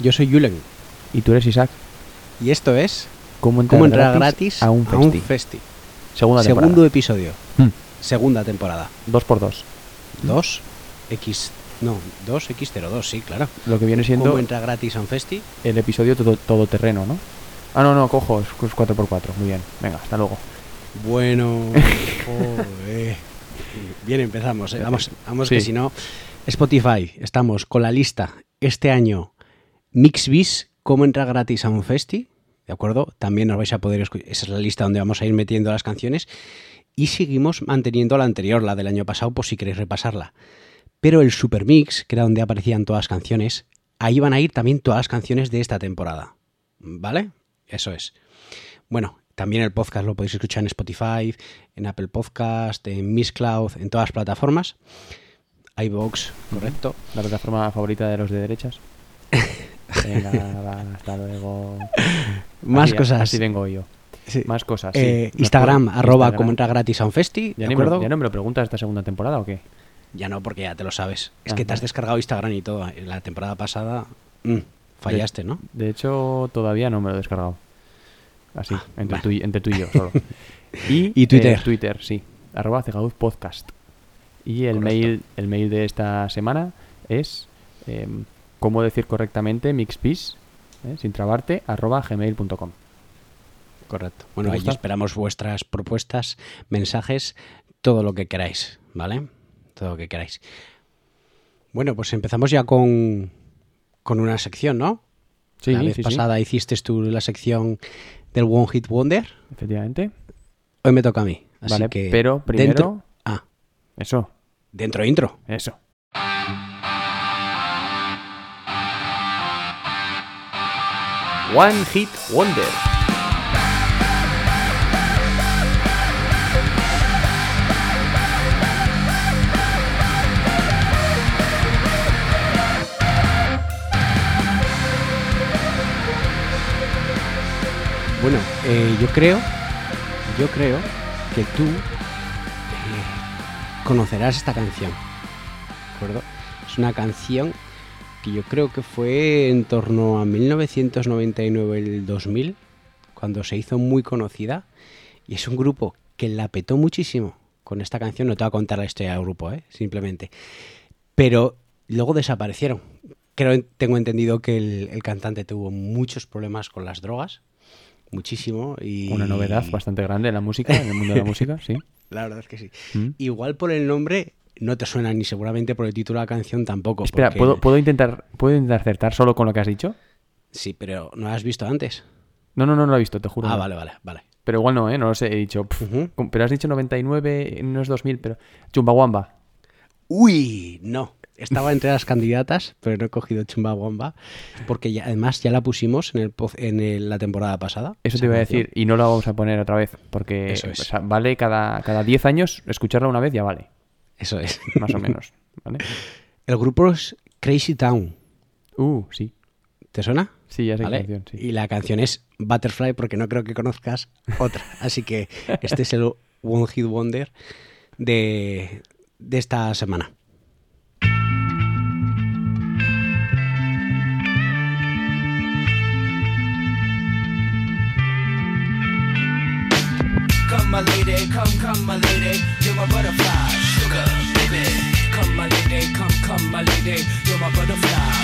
Yo soy Julen Y tú eres Isaac. y esto es ¿Cómo entrar, Cómo entrar gratis, a un festi? festi. Segunda temporada. Segundo episodio, Hmm. segunda temporada. Dos por dos. 2 X no, 2X02, sí, claro. Lo que viene siendo ¿Cómo entra gratis a un festi? el episodio todo, todoterreno, ¿no? Ah, no, no, cojo, es, es 4x4. Muy bien. Venga, hasta luego. Bueno, joder. Bien, empezamos. ¿eh? Vamos, vamos que si no. Spotify, estamos con la lista este año Mixbis, cómo entrar gratis a un festi. ¿De acuerdo? También nos vais a poder escuchar. Esa es la lista donde vamos a ir metiendo las canciones. Y seguimos manteniendo la anterior, la del año pasado, por si queréis repasarla. Pero el Super Mix, que era donde aparecían todas las canciones, ahí van a ir también todas las canciones de esta temporada. ¿Vale? Eso es. Bueno, también el podcast lo podéis escuchar en Spotify, en Apple Podcast, en Miss Cloud, en todas las plataformas. iVoox, correcto. La plataforma favorita de los de derechas. Venga, va, hasta luego. Más Así- cosas. Así vengo yo. Sí. Más cosas. Eh, Instagram, arroba Instagram. como entra gratis a un festi, ¿Ya, ¿de me, acuerdo? ¿Ya no me lo preguntas esta segunda temporada o qué? Ya no, porque ya te lo sabes. Es Ah, que te has descargado Instagram y todo. En la temporada pasada mm, fallaste, ¿no? De hecho, todavía no me lo he descargado. Así, entre, vale. tú, y- entre tú y yo solo. y, Y Twitter. eh, Twitter, sí. Arroba Cegauz Podcast. Y el Correcto. mail, el mail de esta semana es em, cómo decir correctamente mixpis, eh, sin trabarte, arroba gmail.com. Correcto. Bueno, ¿Te ahí esperamos vuestras propuestas, mensajes, todo lo que queráis, ¿vale? Todo lo que queráis. Bueno, pues empezamos ya con, con una sección, ¿no? Sí, la vez sí, sí, pasada hiciste tú la sección del One Hit Wonder. efectivamente. Hoy me toca a mí. Así vale, que pero primero... Dentro, ah, Eso, dentro intro. eso. One Hit Wonder. Bueno, eh, yo creo, yo creo que tú eh, conocerás esta canción, ¿de acuerdo? Es una canción que yo creo que fue en torno a 1999, el 2000, cuando se hizo muy conocida, y es un grupo que la petó muchísimo con esta canción. No te voy a contar la historia del grupo, ¿eh? simplemente. Pero luego desaparecieron. Creo, tengo entendido que el, el cantante tuvo muchos problemas con las drogas, muchísimo. Y... Una novedad bastante grande en la música, en el mundo de la música, sí. La verdad es que sí. Mm. Igual por el nombre no te suena ni seguramente por el título de la canción tampoco. Espera, porque- ¿puedo, ¿puedo, intentar, ¿puedo intentar acertar solo con lo que has dicho? Sí, pero ¿no la has visto antes? No, no, no lo he visto, te juro. Ah, no. vale, vale, vale. Pero igual no, ¿eh? No lo sé, he dicho... Pero has dicho 99, no es 2000, pero... Chumbawamba. Uy, no. Estaba entre las candidatas, pero no he cogido Chumbawamba porque ya, además ya la pusimos en, el, en el- la temporada pasada. Eso te iba a decir, y no la vamos a poner otra vez, porque Eso es. o sea, vale cada, cada 10 años escucharla una vez ya vale, Eso es. más o menos. ¿vale? El grupo es Crazy Town. Uh, sí. ¿Te suena? Sí, ya sé ¿Vale? canción, sí. Y la canción es Butterfly porque no creo que conozcas otra. Así que este es el One Hit Wonder de, de esta semana. Come, my lady, come, come, my lady, you're my butterfly, sugar, baby. Come, my lady, come, come, my lady, you're my butterfly,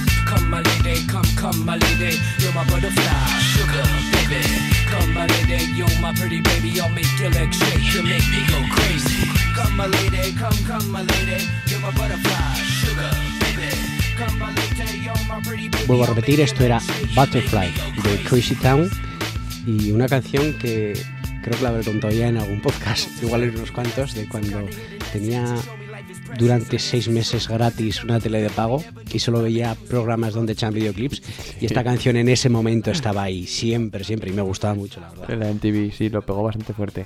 Come, my lady, come, come, my lady. You're my butterfly, sugar, baby. Come, my lady, you're my pretty baby. I'll make your legs shake, you make me go crazy. Come, my lady, come, come, my lady. You're my butterfly, sugar, baby. Come, my lady, you're my pretty baby. Vuelvo a repetir, esto era Butterfly de. Crazy Town y una canción que creo que la habré contado ya en algún podcast, igual en unos cuantos, de cuando tenía durante seis meses gratis una tele de pago y solo veía programas donde echaban videoclips y esta canción en ese momento estaba ahí siempre, siempre y me gustaba mucho, la verdad. La MTV, sí, lo pegó bastante fuerte.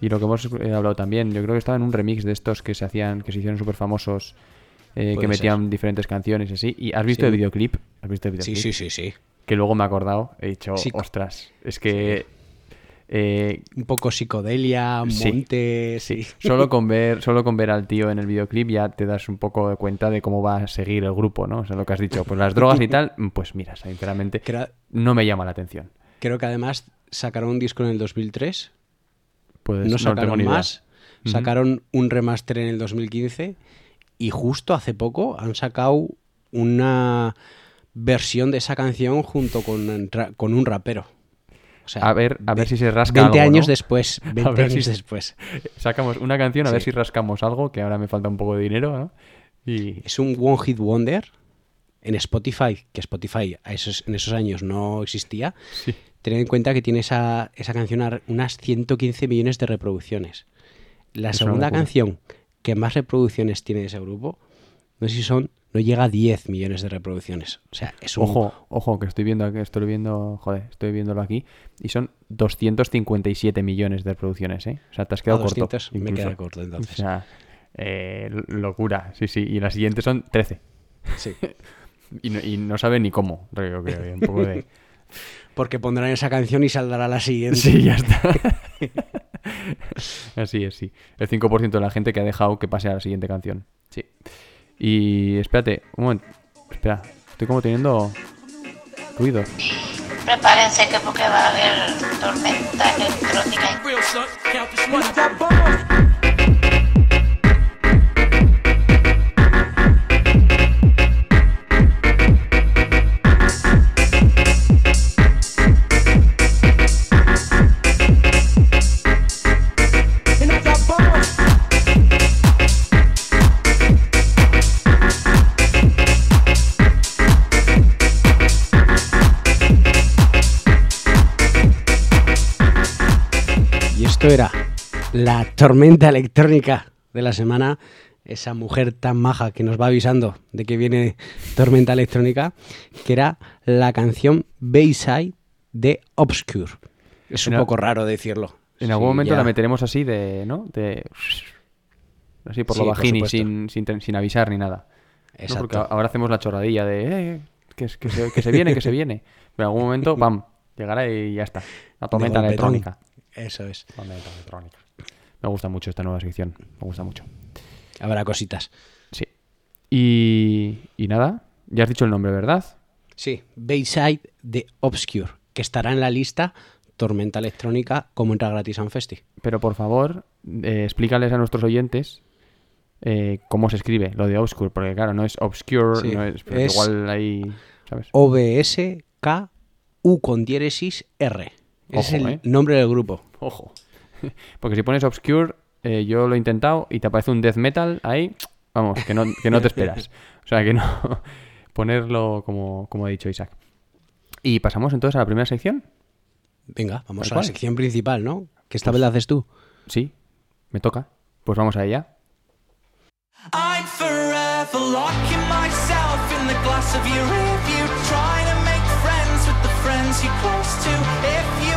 Y lo que hemos eh, hablado también, yo creo que estaba en un remix de estos que se hacían, que se hicieron súper famosos, eh, que metían diferentes canciones y así. ¿Y has visto Sí. el videoclip? ¿Has visto el Sí, videoclip? sí, sí, sí. Que luego me he acordado, he dicho, Sí. ostras, es que... eh, Un poco psicodelia, monte, sí. solo con ver solo con ver al tío en el videoclip ya te das un poco de cuenta de cómo va a seguir el grupo, ¿no? O sea, lo que has dicho, pues las drogas y tal, pues mira, sinceramente Creo, no me llama la atención. creo que además sacaron un disco en el 2003 Pues no no, sacaron ni idea. más. Sacaron un remaster en el 2015 y justo hace poco han sacado una versión de esa canción junto con, con un rapero. Sea, A ver, a ver ve- si se rasca 20 algo, años ¿no? después. 20 ver años si- después. Sacamos una canción a ver si rascamos algo, que ahora me falta un poco de dinero, ¿no? Y Es un One Hit Wonder en Spotify, que Spotify a esos, en esos años no existía. sí, Tened en cuenta que tiene esa, esa canción a- unas 115 millones de reproducciones. La Es segunda canción que más reproducciones tiene de ese grupo, no sé si son, no llega a 10 millones de reproducciones. O sea, es un... ojo, ojo, que estoy viendo, que estoy viendo, joder, estoy viéndolo aquí y son 257 millones de reproducciones, ¿eh? O sea, te has a quedado 200, corto. me queda corto O entonces. sea, eh, locura, sí, sí. Y las siguientes son 13. Sí. Y no, y no sabe ni cómo, creo que un poco de... Porque pondrán esa canción y saldrá la siguiente. Sí, ya está. Así es, sí. El 5% de la gente que ha dejado que pase a la siguiente canción. Sí. Y espérate, un momento. Espera, estoy como teniendo ruido. Prepárense que porque va a haber tormenta electrónica. Esto era la tormenta electrónica de la semana. Esa mujer tan maja que nos va avisando de que viene tormenta electrónica, que era la canción Bayside de Obscure. Es un En poco raro decirlo. En algún momento ya. la meteremos así de, ¿no? De... Así por Sí, lo por bajini, supuesto. sin, sin, sin avisar ni nada. ¿no? Exacto. Porque ahora hacemos la chorradilla de... "Eh, que, que, se, que se viene, que se viene. Pero en algún momento, ¡pam! Llegará y ya está. La tormenta electrónica. Eso es. Tormenta electrónica. Me gusta mucho esta nueva sección. Me gusta mucho. Habrá cositas. Sí. Y, y nada, ya has dicho el nombre, ¿verdad? Sí, Bayside de Obscure, que estará en la lista Tormenta Electrónica como entra gratis a un festi. Pero por favor, eh, explícales a nuestros oyentes eh, cómo se escribe lo de obscure, porque claro, no es obscure, Sí, no es, pero es- igual ahí, ¿sabes? OBSK U con diéresis R. Es el ¿eh? nombre del grupo. Ojo. Porque si pones obscure, eh, yo lo he intentado y te aparece un death metal ahí, vamos, que no, que no te esperas. O sea, que no ponerlo como, como ha dicho Isaac. Y pasamos entonces a la primera sección. Venga, vamos a la sección principal, ¿no? Que esta Pues- vez la haces tú. Sí, me toca. Pues vamos a ella. I'm forever locking myself in the glass of your rear view, trying to make friends with the friends you're close to. If you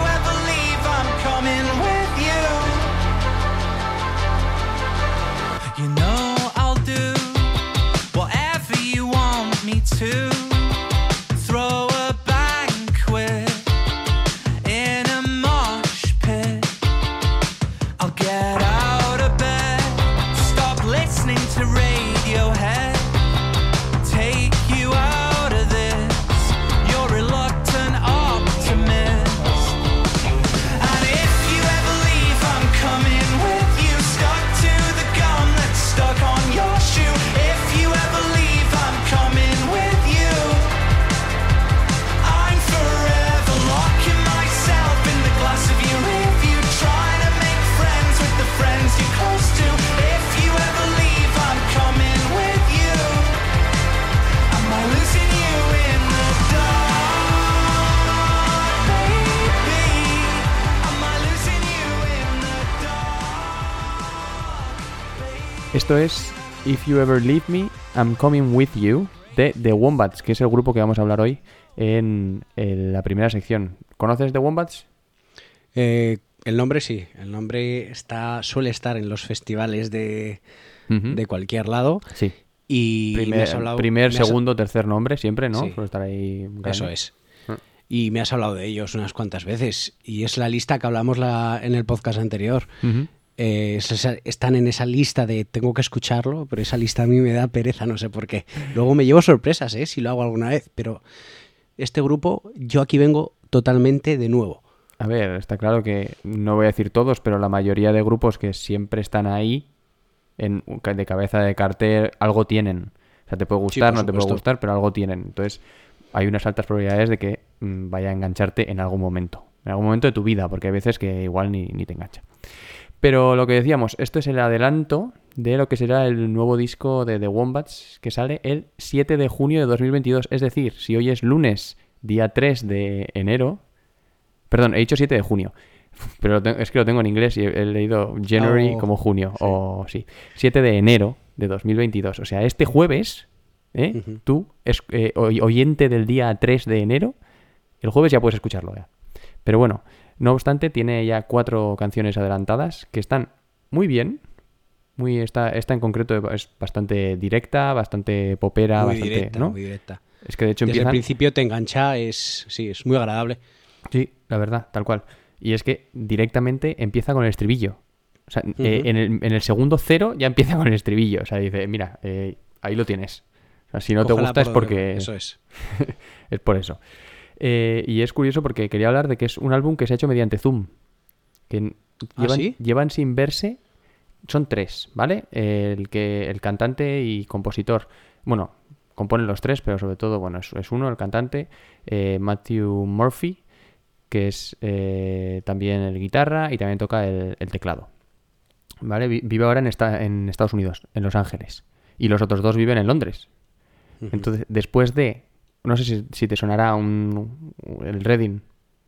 Esto es If You Ever Leave Me, I'm Coming With You de The Wombats, que es el grupo que vamos a hablar hoy en, en la primera sección. ¿Conoces The Wombats? Eh, el nombre sí, el nombre está suele estar en los festivales de, de cualquier lado Sí. y me Primer, has hablado- primer, me has- segundo, tercer nombre, siempre, ¿no? Sí. Estar ahí. Eso es. Ah. Y me has hablado de ellos unas cuantas veces y es la lista que hablamos la, en el podcast anterior. Ujú. Eh, están en esa lista de tengo que escucharlo, pero esa lista a mí me da pereza, no sé por qué. Luego me llevo sorpresas, ¿eh? si lo hago alguna vez, pero este grupo, yo aquí vengo totalmente de nuevo. A ver, está claro que no voy a decir todos, pero la mayoría de grupos que siempre están ahí, en, de cabeza de cartel, algo tienen. O sea, te puede gustar, no te puede gustar, pero algo tienen. Entonces, hay unas altas probabilidades de que mm, vaya a engancharte en algún momento. En algún momento de tu vida, porque hay veces que igual ni, ni te engancha. Pero lo que decíamos, esto es el adelanto de lo que será el nuevo disco de The Wombats que sale el 7 de junio de 2022. Es decir, si hoy es lunes, día 3 de enero. Perdón, he dicho 7 de junio. Pero es que lo tengo en inglés y he, leído January Oh, como junio. O sí. 7 de enero de 2022. O sea, este jueves, ¿eh? Tú, es, eh, oy- oyente del día 3 de enero, el jueves ya puedes escucharlo ya. Pero bueno, no obstante, tiene ya cuatro canciones adelantadas que están muy bien. Muy, esta, esta en concreto es bastante directa, bastante popera, muy bastante. directa, ¿no? muy directa. Es que de hecho Desde el empiezan. principio te engancha, es sí, es muy agradable. Sí, la verdad, tal cual. Y es que directamente empieza con el estribillo. O sea, eh, en, el, en el segundo cero ya empieza con el estribillo. O sea, dice, mira, eh, ahí lo tienes. O sea, si no te gusta es por porque... Eso es. es por eso. Eh, y es curioso porque quería hablar de que es un álbum que se ha hecho mediante Zoom. Que ¿Ah, llevan, sí? llevan sin verse. Son tres, ¿vale? El que el cantante y compositor. Bueno, componen los tres, pero sobre todo, bueno, es, es uno, el cantante, eh, Matthew Murphy, que es eh, también el guitarra y también toca el, el teclado. ¿Vale? Vi- Vive ahora en, esta, en Estados Unidos, en Los Ángeles. Y los otros dos viven en Londres. Entonces, después de. No sé si, si te sonará un, el Reading.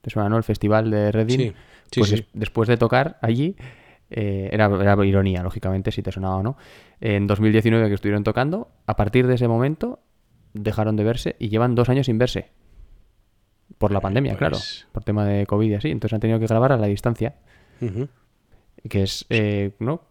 ¿Te suena, no? El festival de Reading. Sí, sí, pues sí. des- después de tocar allí. eh, era, era ironía, lógicamente, si te sonaba o no. En 2019 que estuvieron tocando, a partir de ese momento dejaron de verse y llevan dos años sin verse. Por la pandemia, pues- claro. Por tema de COVID y así. Entonces han tenido que grabar a la distancia. Que es, eh, ¿no?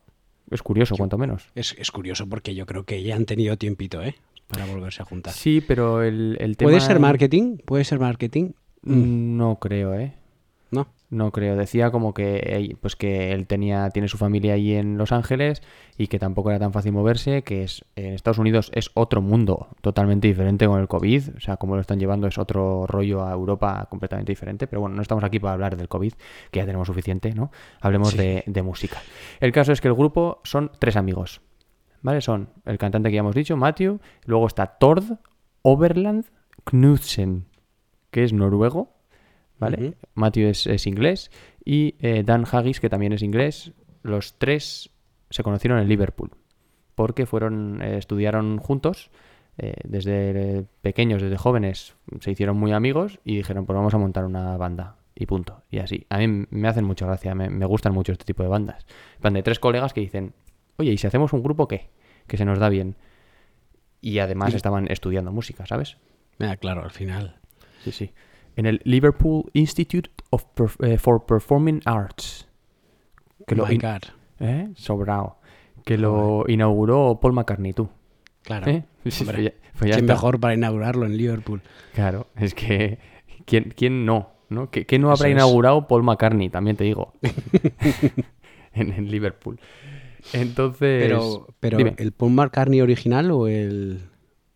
Es curioso, cuanto menos. es, es curioso porque yo creo que ya han tenido tiempito, ¿eh? Para volverse a juntar. Sí, pero el, el tema... ¿Puede ser marketing? ¿Puede ser marketing? Mm, No creo, ¿eh? No. No creo. Decía como que, pues que él tenía, tiene su familia allí en Los Ángeles y que tampoco era tan fácil moverse, que es en Estados Unidos es otro mundo totalmente diferente con el COVID. O sea, como lo están llevando es otro rollo a Europa completamente diferente. Pero bueno, no estamos aquí para hablar del COVID, que ya tenemos suficiente, ¿no? Hablemos Sí. de, de música. El caso es que el grupo son tres amigos. ¿Vale? Son el cantante que ya hemos dicho, Matthew, luego está Tord Overland Knudsen, que es noruego, ¿vale? Matthew es, es inglés, y eh, Dan Haggis, que también es inglés. Los tres se conocieron en Liverpool, porque fueron, eh, estudiaron juntos, eh, desde pequeños, desde jóvenes, se hicieron muy amigos y dijeron, pues vamos a montar una banda. Y punto. Y así. A mí me hacen mucha gracia, me, me gustan mucho este tipo de bandas. Van de tres colegas que dicen, oye, ¿y si hacemos un grupo qué? Que se nos da bien. Y además estaban estudiando música, ¿sabes? Ah, claro, al final. Sí, sí. En el Liverpool Institute of Perf- eh, for Performing Arts. Que lo My God. ¿Eh? Sobrao. Que lo inauguró Paul McCartney, tú. Claro. ¿Eh? Sí, Hombre, ya- ya ¿Quién está. mejor para inaugurarlo en Liverpool? Claro, es que. ¿Quién, quién no? ¿no? ¿Qué, qué no Eso habrá es. inaugurado Paul McCartney? También te digo. en, en Liverpool. Entonces. Pero, pero dime. ¿el Paul McCartney original o el,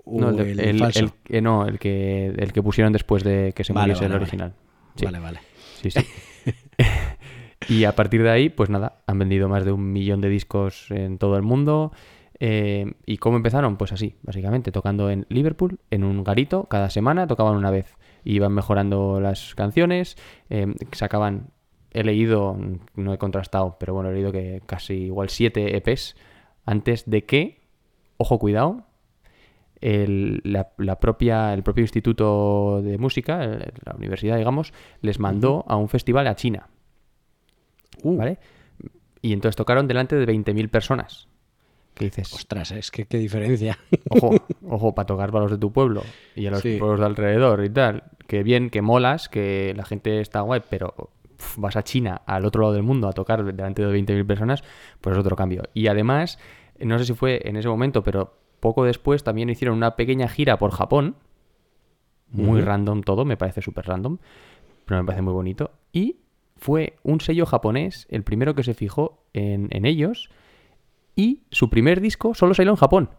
o No, el, el, de- el- falso? el- no, el que, el que pusieron después de que se Vale, muriese vale, el vale. original. Sí. Vale, vale. Sí, sí. y a partir de ahí, pues nada, han vendido más de un millón de discos en todo el mundo. Eh, ¿Y cómo empezaron? Pues así, básicamente, tocando en Liverpool, en un garito, cada semana tocaban una vez. Iban mejorando las canciones, eh, sacaban, he leído, no he contrastado, pero bueno, he leído que casi igual siete EPs antes de que, ojo cuidado, el, la, la propia, el propio instituto de música, el- la universidad, digamos, les mandó a un festival a China. Uh, ¿Vale? Y entonces tocaron delante de 20.000 personas. ¿Qué dices? Ostras, es que qué diferencia. Ojo, ojo, para tocar para los de tu pueblo y a los Sí. pueblos de alrededor y tal. Que bien, que molas, que la gente está guay, pero vas a China, al otro lado del mundo, a tocar delante de 20.000 personas, pues es otro cambio. Y además, no sé si fue en ese momento, pero poco después también hicieron una pequeña gira por Japón. Muy random todo, me parece súper random, pero me parece muy bonito. Y fue un sello japonés, el primero que se fijó en, en ellos, y su primer disco solo salió en Japón.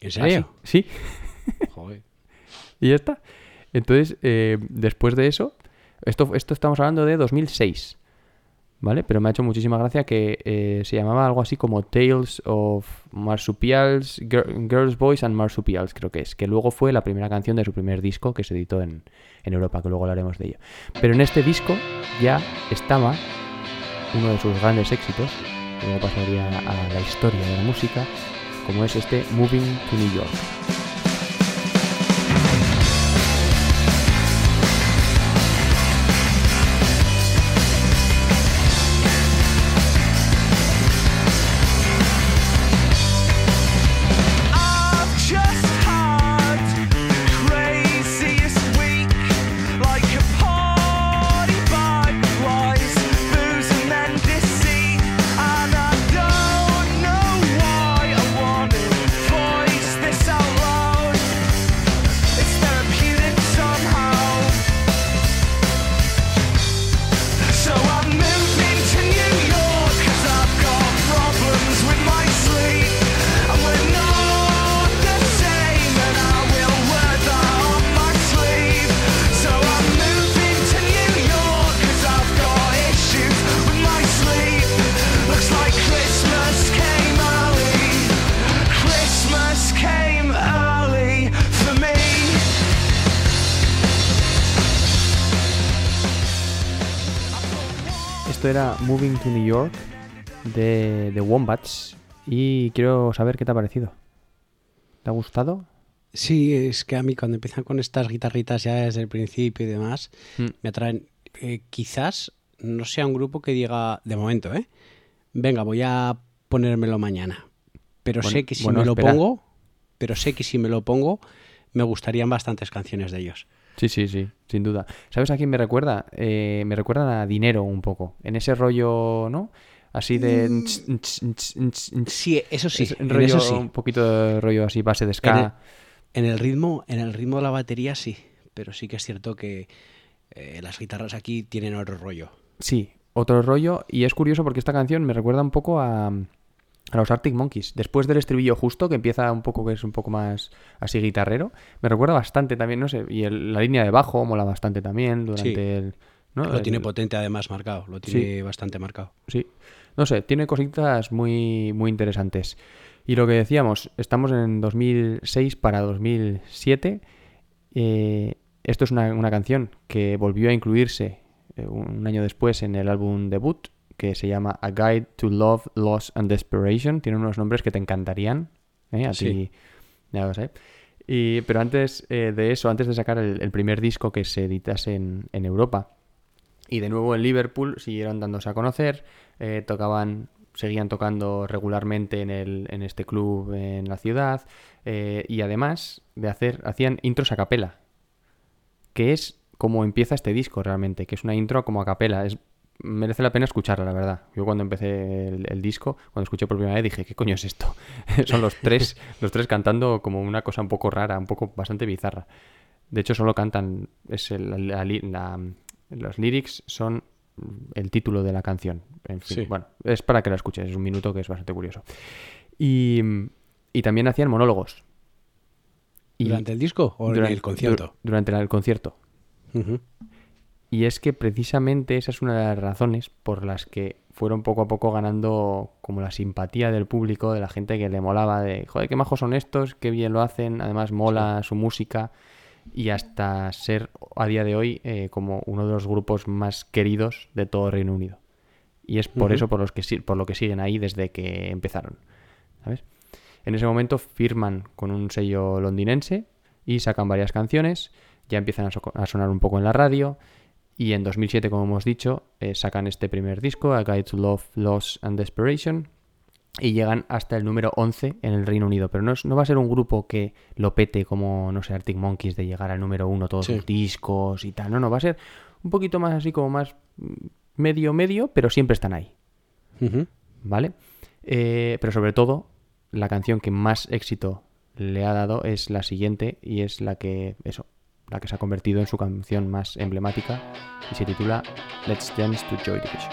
¿En serio? Sí, Joder. y ya está. Entonces, eh, después de eso, esto, esto estamos hablando de 2006, ¿vale? Pero me ha hecho muchísima gracia que eh, se llamaba algo así como Tales of Marsupials, Gir- Girls, Boys and Marsupials, creo que es, que luego fue la primera canción de su primer disco que se editó en, en Europa, que luego hablaremos de ello. Pero en este disco ya estaba uno de sus grandes éxitos, que luego pasaría a la historia de la música, como es este Moving to New York. Moving to New York de, de Wombats y quiero saber qué te ha parecido. ¿Te ha gustado? Sí, es que a mí cuando empiezan con estas guitarritas ya desde el principio y demás, Mm. me atraen. Eh, quizás no sea un grupo que diga, de momento, ¿eh? Venga, voy a ponérmelo mañana. Pero Bueno, sé que si bueno, me lo pongo, pero sé que si me lo pongo, me gustarían bastantes canciones de ellos. Sí, sí, sí, sin duda. ¿Sabes a quién me recuerda? Eh, me recuerdan a Dinero un poco. En ese rollo, ¿no? Así de... Sí, eso sí, Es rollo, eso sí. un poquito de rollo así, base de En el, ska. en el ritmo, en el ritmo de la batería sí, pero sí que es cierto que eh, las guitarras aquí tienen otro rollo. Sí, otro rollo. Y es curioso porque esta canción me recuerda un poco a, a los Arctic Monkeys. Después del estribillo justo, que empieza un poco, que es un poco más así guitarrero, me recuerda bastante también, no sé. Y el- la línea de bajo mola bastante también durante Sí. el... ¿no? Lo tiene potente además marcado, lo tiene bastante marcado. Sí. No sé, tiene cositas muy, muy interesantes. Y lo que decíamos, estamos en 2006 para 2007. Eh, esto es una, una canción que volvió a incluirse eh, un año después en el álbum debut, que se llama A Guide to Love, Loss and Desperation. Tiene unos nombres que te encantarían. ¿eh? A Sí. ti, ya lo sé. Y, pero antes eh, de eso, antes de sacar el, el primer disco que se editase en, en Europa, y de nuevo en Liverpool siguieron dándose a conocer, eh, tocaban, seguían tocando regularmente en, el, en este club en la ciudad eh, y además de hacer, hacían intros a capela, que es como empieza este disco realmente, que es una intro como a capela, es, merece la pena escucharla, la verdad. Yo cuando empecé el, el disco, cuando escuché por primera vez dije, ¿qué coño es esto? Son los tres, los tres cantando como una cosa un poco rara, un poco bastante bizarra. De hecho, solo cantan, es el- la- la- la- los lyrics son el título de la canción. En fin, Sí. bueno, es para que la escuches, es un minuto que es bastante curioso. Y, y también hacían monólogos. Y ¿Durante el disco o durante- en el concierto? dur- durante el concierto. Ujú. Y es que precisamente esa es una de las razones por las que fueron poco a poco ganando como la simpatía del público, de la gente que le molaba, de, joder, qué majos son estos, qué bien lo hacen, además mola su música y hasta ser a día de hoy eh, como uno de los grupos más queridos de todo Reino Unido. Y es por eso por, los que, por lo que siguen ahí desde que empezaron. ¿Sabes? En ese momento firman con un sello londinense y sacan varias canciones, ya empiezan a, so- a sonar un poco en la radio y en 2007, como hemos dicho, eh, sacan este primer disco, A Guide to Love, Loss and Desperation, y llegan hasta el número 11 en el Reino Unido. Pero no, es- no va a ser un grupo que lo pete como, no sé, Arctic Monkeys de llegar al número 1 todos Sí. los discos y tal. No, no, va a ser un poquito más así como más medio, medio, pero siempre están ahí. ¿vale? Eh, pero sobre todo, la canción que más éxito le ha dado es la siguiente y es la que, eso, la que se ha convertido en su canción más emblemática y se titula Let's Dance to Joy Division.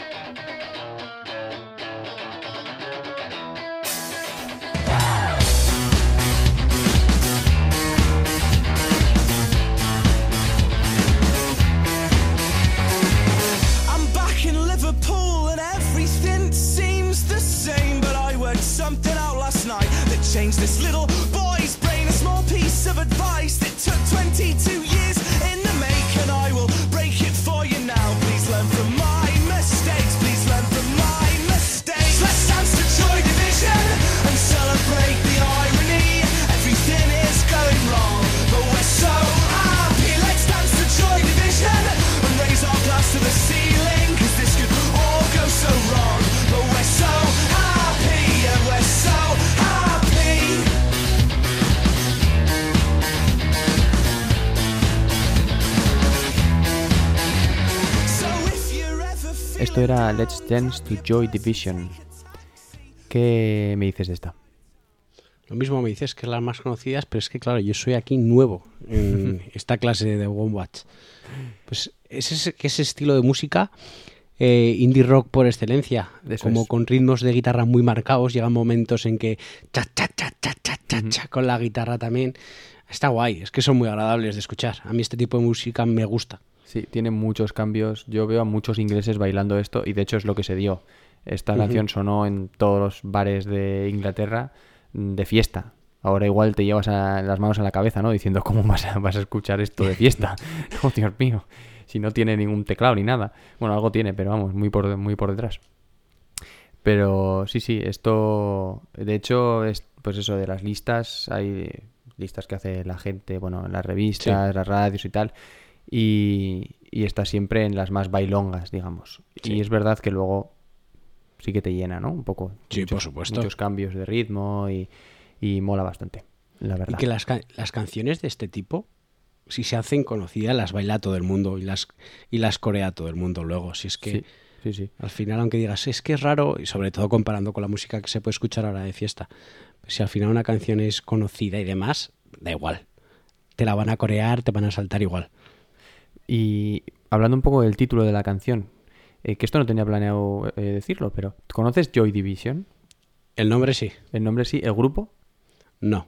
Esto era Let's Dance to Joy Division. ¿Qué me dices de esta? Lo mismo me dices que las más conocidas, pero es que claro, yo soy aquí nuevo en esta clase de Wombat. Pues es ese, que ese estilo de música eh, indie rock por excelencia, Eso como es. con ritmos de guitarra muy marcados, llegan momentos en que cha cha cha cha cha cha, cha, con la guitarra también. Está guay, es que son muy agradables de escuchar. A mí este tipo de música me gusta. Sí, tiene muchos cambios. Yo veo a muchos ingleses bailando esto y de hecho es lo que se dio. Esta canción sonó en todos los bares de Inglaterra mm, de fiesta. Ahora igual te llevas a- las manos a la cabeza, ¿no? Diciendo cómo vas a, vas a escuchar esto de fiesta. oh, Dios mío. Si no tiene ningún teclado ni nada. Bueno, algo tiene, pero vamos, muy por, muy por detrás. Pero sí, sí, esto, de hecho, es pues eso, de las listas, hay listas que hace la gente, bueno, en las revistas, las radios y tal, y, y está siempre en las más bailongas, digamos. Sí. Y es verdad que luego sí que te llena, ¿no? Un poco. Sí, por supuesto. Muchos cambios de ritmo y, y mola bastante, la Y verdad. que las, las canciones de este tipo, si se hacen conocidas, las baila todo el mundo y las, y las corea todo el mundo luego. Si es que Sí, sí, sí. al final, aunque digas, es que es raro, y sobre todo comparando con la música que se puede escuchar ahora de fiesta, si al final una canción es conocida y demás, da igual. Te la van a corear, te van a saltar igual. Y hablando un poco del título de la canción, eh, que esto no tenía planeado eh, decirlo, pero ¿conoces Joy Division? El nombre sí, El nombre sí, el grupo. no.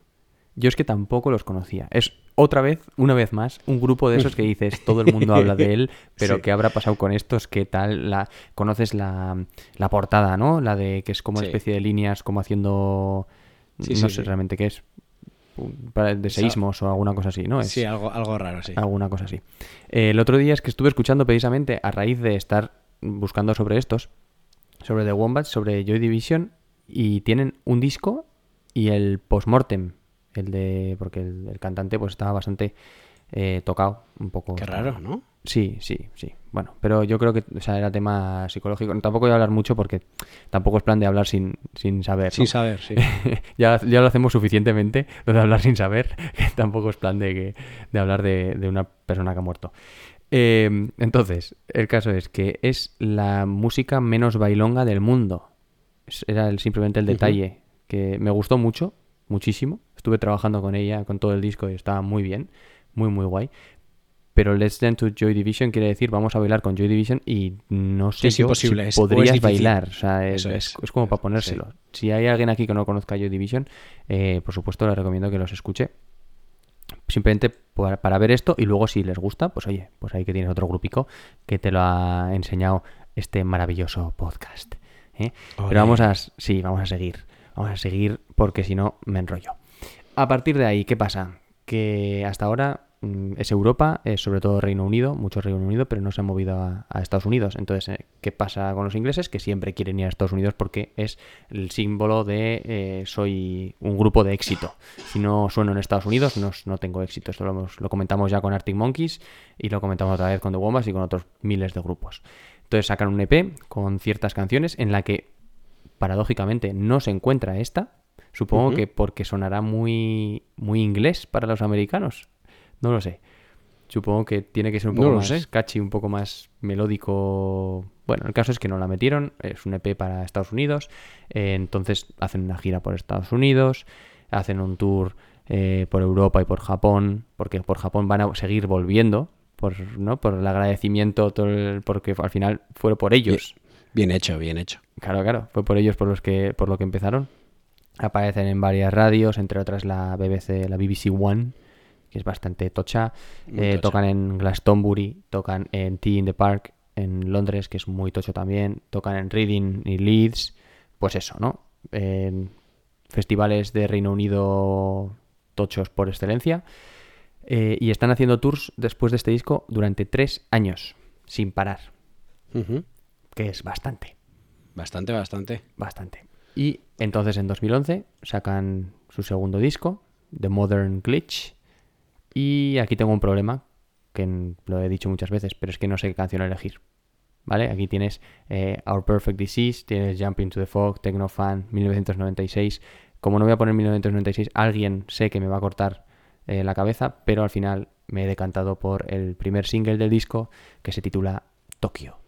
Yo es que tampoco los conocía. Es otra vez, una vez más, un grupo de esos que dices, todo el mundo habla de él, pero Sí. ¿qué habrá pasado con estos? ¿Qué tal? La, conoces la, la portada, ¿no? La de que es como una especie de líneas, como haciendo... Sí, no sé realmente qué es. De seísmos o alguna cosa así, ¿no? Es Sí, algo, algo raro, sí. alguna cosa así. Eh, el otro día es que estuve escuchando precisamente a raíz de estar buscando sobre estos, sobre The Wombats, sobre Joy Division, y tienen un disco y el postmortem, el de. porque el, el cantante pues estaba bastante eh, tocado, un poco. Qué raro, ¿no? Sí, sí, sí. Bueno, pero yo creo que o sea, era tema psicológico. Tampoco voy a hablar mucho porque tampoco es plan de hablar sin, sin saber. Sin ¿no? saber, sí. ya, ya lo hacemos suficientemente, lo de hablar sin saber, tampoco es plan de, que, de hablar de, de una persona que ha muerto. Eh, entonces, el caso es que es la música menos bailonga del mundo. Era el- simplemente el detalle que me gustó mucho, muchísimo. Estuve trabajando con ella, con todo el disco y estaba muy bien, muy, muy guay. Pero Let's Dance to Joy Division quiere decir vamos a bailar con Joy Division y no sé Es yo imposible, si es- o es podrías bailar. O sea, es, Eso es- es, como para sí. ponérselo. Si hay alguien aquí que no conozca Joy Division, eh, por supuesto le recomiendo que los escuche. Simplemente para, para ver esto y luego si les gusta, pues oye, pues ahí que tienes otro grupico que te lo ha enseñado este maravilloso podcast. ¿eh? Pero vamos a, sí, vamos a seguir. Vamos a seguir porque si no me enrollo. A partir de ahí, ¿qué pasa? Que hasta ahora es Europa, es sobre todo Reino Unido, mucho Reino Unido, pero no se ha movido a, a Estados Unidos. Entonces, eh, ¿qué pasa con los ingleses? Que siempre quieren ir a Estados Unidos porque es el símbolo de eh, soy un grupo de éxito. Si no sueno en Estados Unidos, no, no tengo éxito. Esto lo, comentamos ya con Arctic Monkeys y lo comentamos otra vez con The Wombats y con otros miles de grupos. Entonces sacan un EP con ciertas canciones en la que paradójicamente no se encuentra esta. Supongo que porque sonará muy, muy inglés para los americanos. No lo sé. Supongo que tiene que ser un poco más sé. catchy, un poco más melódico. Bueno, el caso es que no la metieron. Es un EP para Estados Unidos. eh, entonces hacen una gira por Estados Unidos. Hacen un tour eh, por Europa y por Japón. Porque por Japón van a seguir volviendo. Por, ¿no? por el agradecimiento, todo el- porque al final fue por ellos. Bien hecho, bien hecho. Claro, claro, fue por ellos por los que por lo que empezaron. Aparecen en varias radios, entre otras la BBC, la BBC One, que es bastante tocha. Eh, tocha. Tocan en Glastonbury, tocan en Tea in the Park en Londres, que es muy tocho también. Tocan en Reading y Leeds. Pues eso, ¿no? En festivales de Reino Unido tochos por excelencia. Eh, y están haciendo tours después de este disco durante tres años, sin parar, que es bastante. Bastante, bastante. Bastante. Y entonces en 2011 sacan su segundo disco, The Modern Glitch. Y aquí tengo un problema, que lo he dicho muchas veces, pero es que no sé qué canción elegir. ¿Vale? Aquí tienes eh, Our Perfect Disease, tienes Jump into the Fog, Technofan, 1996. Como no voy a poner 1996, alguien sé que me va a cortar eh, la cabeza, pero al final me he decantado por el primer single del disco que se titula Tokyo.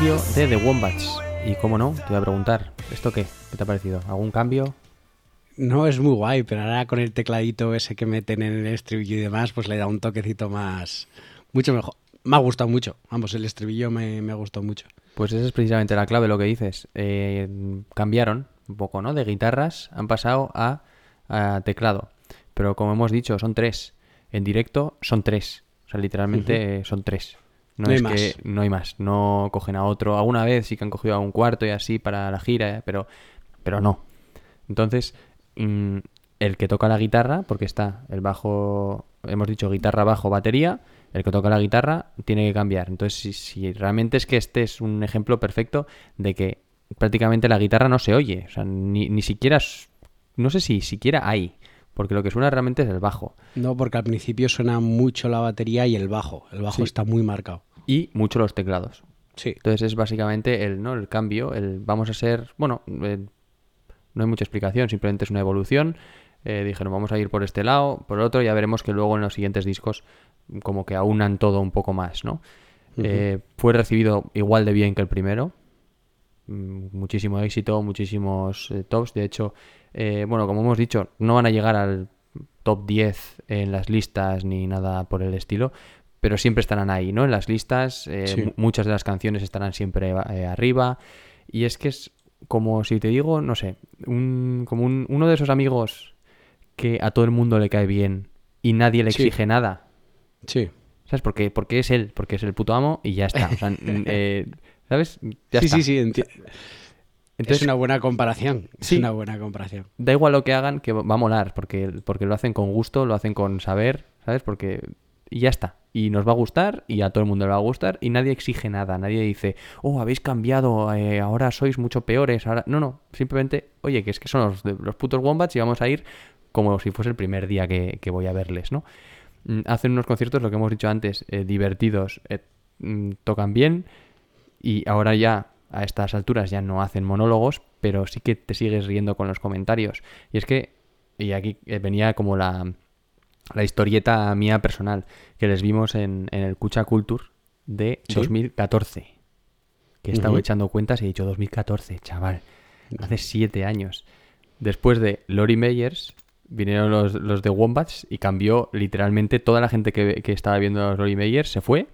De The Wombats. Y cómo no, te voy a preguntar, ¿esto qué? ¿Qué te ha parecido? ¿Algún cambio? No es muy guay, pero ahora con el tecladito ese que meten en el estribillo y demás, pues le da un toquecito más. Mucho mejor. Me ha gustado mucho. Vamos, el estribillo me, me gustó mucho. Pues esa es precisamente la clave, lo que dices. Eh, cambiaron un poco, ¿no? De guitarras han pasado a, a teclado. Pero como hemos dicho, son tres. En directo son tres. O sea, literalmente eh, son tres. No, No hay es más. que no hay más. No cogen a otro. Alguna vez sí que han cogido a un cuarto y así para la gira, eh, pero, pero no. Entonces, mm, el que toca la guitarra, porque está el bajo, hemos dicho guitarra, bajo, batería, el que toca la guitarra tiene que cambiar. Entonces, si, si realmente es que este es un ejemplo perfecto de que prácticamente la guitarra no se oye, o sea, ni, ni siquiera, no sé si siquiera hay, porque lo que suena realmente es el bajo No, porque al principio suena mucho la batería y el bajo. El bajo Sí. está muy marcado. Y mucho los teclados. Sí. Entonces es básicamente el, ¿no? el cambio, el vamos a ser, bueno, eh, no hay mucha explicación, simplemente es una evolución. Eh, dijeron, vamos a ir por este lado, por el otro, ya veremos que luego en los siguientes discos como que aunan todo un poco más, ¿no? Eh, fue recibido igual de bien que el primero. Mm, Muchísimo éxito, muchísimos tops. De hecho, eh, bueno, como hemos dicho, no van a llegar al top 10 en las listas ni nada por el estilo, pero siempre estarán ahí, ¿no? En las listas, eh, Sí. muchas de las canciones estarán siempre eh, arriba. Y es que es como si te digo, no sé, un, como un- uno de esos amigos que a todo el mundo le cae bien y nadie le Sí. exige nada. Sí. ¿Sabes? Porque, porque es él, porque es el puto amo y ya está. O sea, n- eh, ¿Sabes? Ya sí, está. sí, sí, enti- Entonces, es una buena comparación. Sí. Es una buena comparación. da igual lo que hagan, que va va a molar, porque, porque lo hacen con gusto, lo hacen con saber, ¿sabes? Porque y ya está. Y nos va a gustar y a todo el mundo le va a gustar y nadie exige nada. Nadie dice, oh, habéis cambiado, eh, ahora sois mucho peores. Ahora... No, no. Simplemente, oye, que es que son los, los putos wombats y vamos a ir como si fuese el primer día que, que voy a verles, ¿no? Mm, Hacen unos conciertos, lo que hemos dicho antes, eh, divertidos, eh, mm, tocan bien Y ahora ya, a estas alturas, ya no hacen monólogos, pero sí que te sigues riendo con los comentarios. Y es que, y aquí venía como la, la historieta mía personal, que les vimos en, en el Cucha Culture de Sí. 2014. Que he estado echando cuentas y he dicho 2014, chaval. Hace siete años. Después de Lori Meyers, vinieron los, los de Wombats y cambió literalmente toda la gente que, que estaba viendo a los Lori Meyers se fue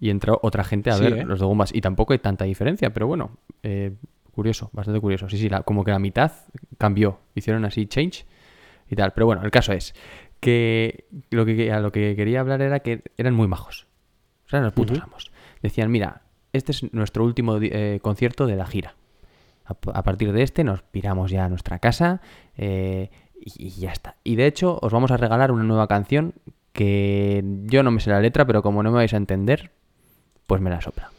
y entró otra gente a Sí, ver ¿eh? los de Wombats. Y tampoco hay tanta diferencia, pero bueno, eh, curioso, bastante curioso. Sí, sí, la- como que la mitad cambió. Hicieron así change y tal. Pero bueno, el caso es que lo que a lo que quería hablar era que eran muy majos. O sea, eran los putos amos. Decían, mira, este es nuestro último eh, concierto de la gira. A, a partir de este nos piramos ya a nuestra casa eh, y, y ya está. Y de hecho os vamos a regalar una nueva canción que yo no me sé la letra, pero como no me vais a entender, pues me la sopla.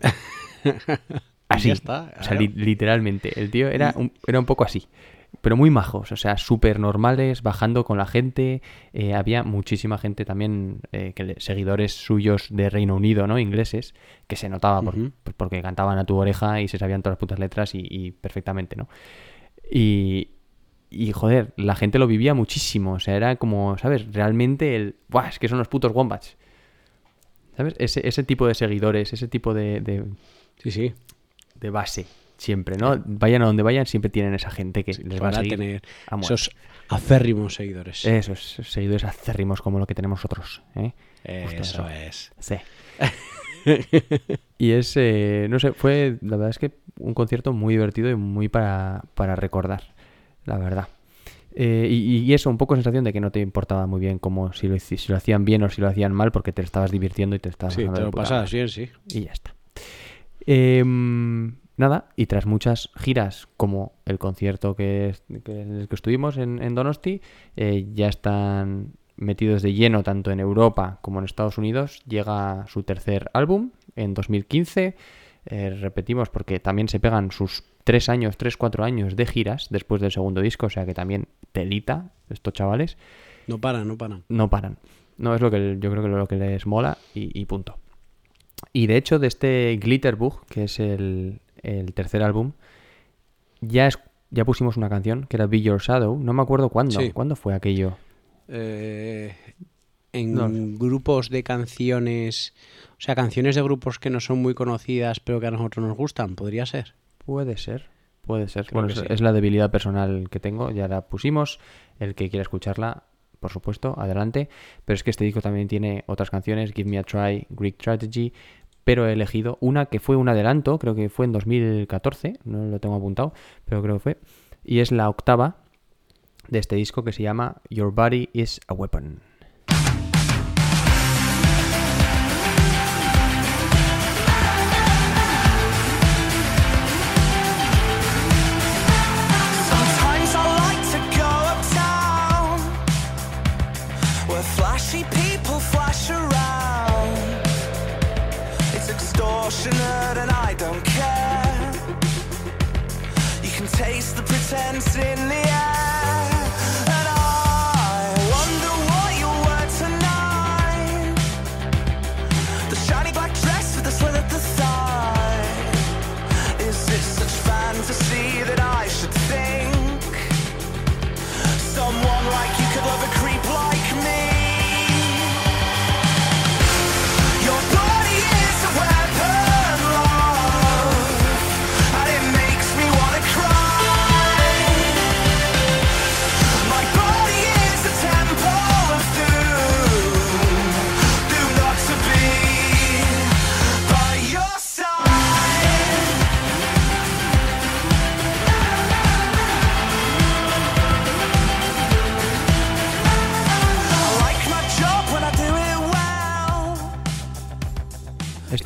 Así. Ya está, O sea, li- literalmente. El tío era un, era un poco así. Pero muy majos, o sea, súper normales, bajando con la gente. Eh, había muchísima gente también, eh, que le- seguidores suyos de Reino Unido, ¿no? Ingleses, que se notaba por- pues porque cantaban a tu oreja y se sabían todas las putas letras y, y perfectamente, ¿no? Y, y, joder, la gente lo vivía muchísimo. O sea, era como, ¿sabes? Realmente el. ¡Buah! Es que son los putos wombats. ¿Sabes? Ese, ese tipo de seguidores, ese tipo de, de, Sí, sí. de base, siempre, ¿no? Vayan a donde vayan, siempre tienen esa gente que les va a seguir tener a esos aférrimos seguidores. Esos seguidores acérrimos como lo que tenemos nosotros, ¿eh? Eso es. Sí. y es, eh, no sé, fue, la verdad es que un concierto muy divertido y muy para, para recordar, la verdad. Eh, y, y eso, un poco sensación de que no te importaba muy bien como si lo, si lo hacían bien o si lo hacían mal porque te estabas divirtiendo y te estabas Sí, te lo pasabas bien, sí. Y ya está. Em, nada, y tras muchas giras, como el concierto que, que en el que estuvimos en, en Donosti, eh, ya están metidos de lleno tanto en Europa como en Estados Unidos. Llega su tercer álbum en 2015. Eh, repetimos porque también se pegan sus tres años, tres, cuatro años de giras después del segundo disco, o sea que también telita estos chavales No paran, no paran. no paran. No es lo que yo creo que lo que les mola y, y punto. Y de hecho, de este Glitterbug, que es el, el tercer álbum, ya, es, ya pusimos una canción que era Be Your Shadow. No me acuerdo cuándo. Sí. ¿Cuándo fue aquello? Eh, en No. grupos de canciones, o sea, canciones de grupos que no son muy conocidas pero que a nosotros nos gustan, podría ser. Puede ser. Puede ser. Creo bueno, es, sí. es la debilidad personal que tengo. Ya la pusimos. El que quiera escucharla, por supuesto, adelante. Pero es que este disco también tiene otras canciones. Give Me a Try, Greek Tragedy. Pero he elegido una que fue un adelanto. Creo que fue en 2014. No lo tengo apuntado. Pero creo que fue. Y es la octava de este disco que se llama Your Body is a Weapon.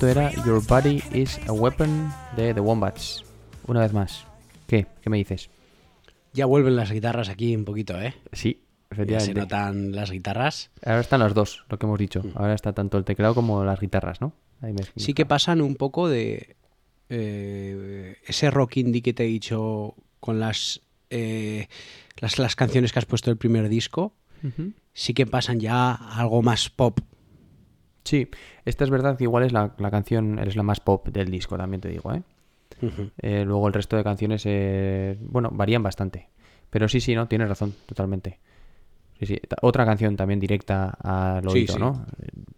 Esto era Your Body is a Weapon de The Wombats. Una vez más. ¿Qué? ¿Qué me dices? Ya vuelven las guitarras aquí un poquito, ¿eh? Sí, Ya se notan las guitarras. Ahora están las dos, lo que hemos dicho. Ahora está tanto el teclado como las guitarras, ¿no? Ahí me- Sí que pasan un poco de eh, ese rock indie que te he dicho con las, eh, las las canciones que has puesto del primer disco. Sí que pasan ya a algo más pop. Sí, esta es verdad que igual es la, la canción, es la más pop del disco, también te digo, ¿eh? Eh, luego el resto de canciones, eh, bueno, varían bastante. Pero sí, sí, ¿no? Tienes razón, totalmente. Sí, sí. Otra canción también directa al oído, sí. ¿no?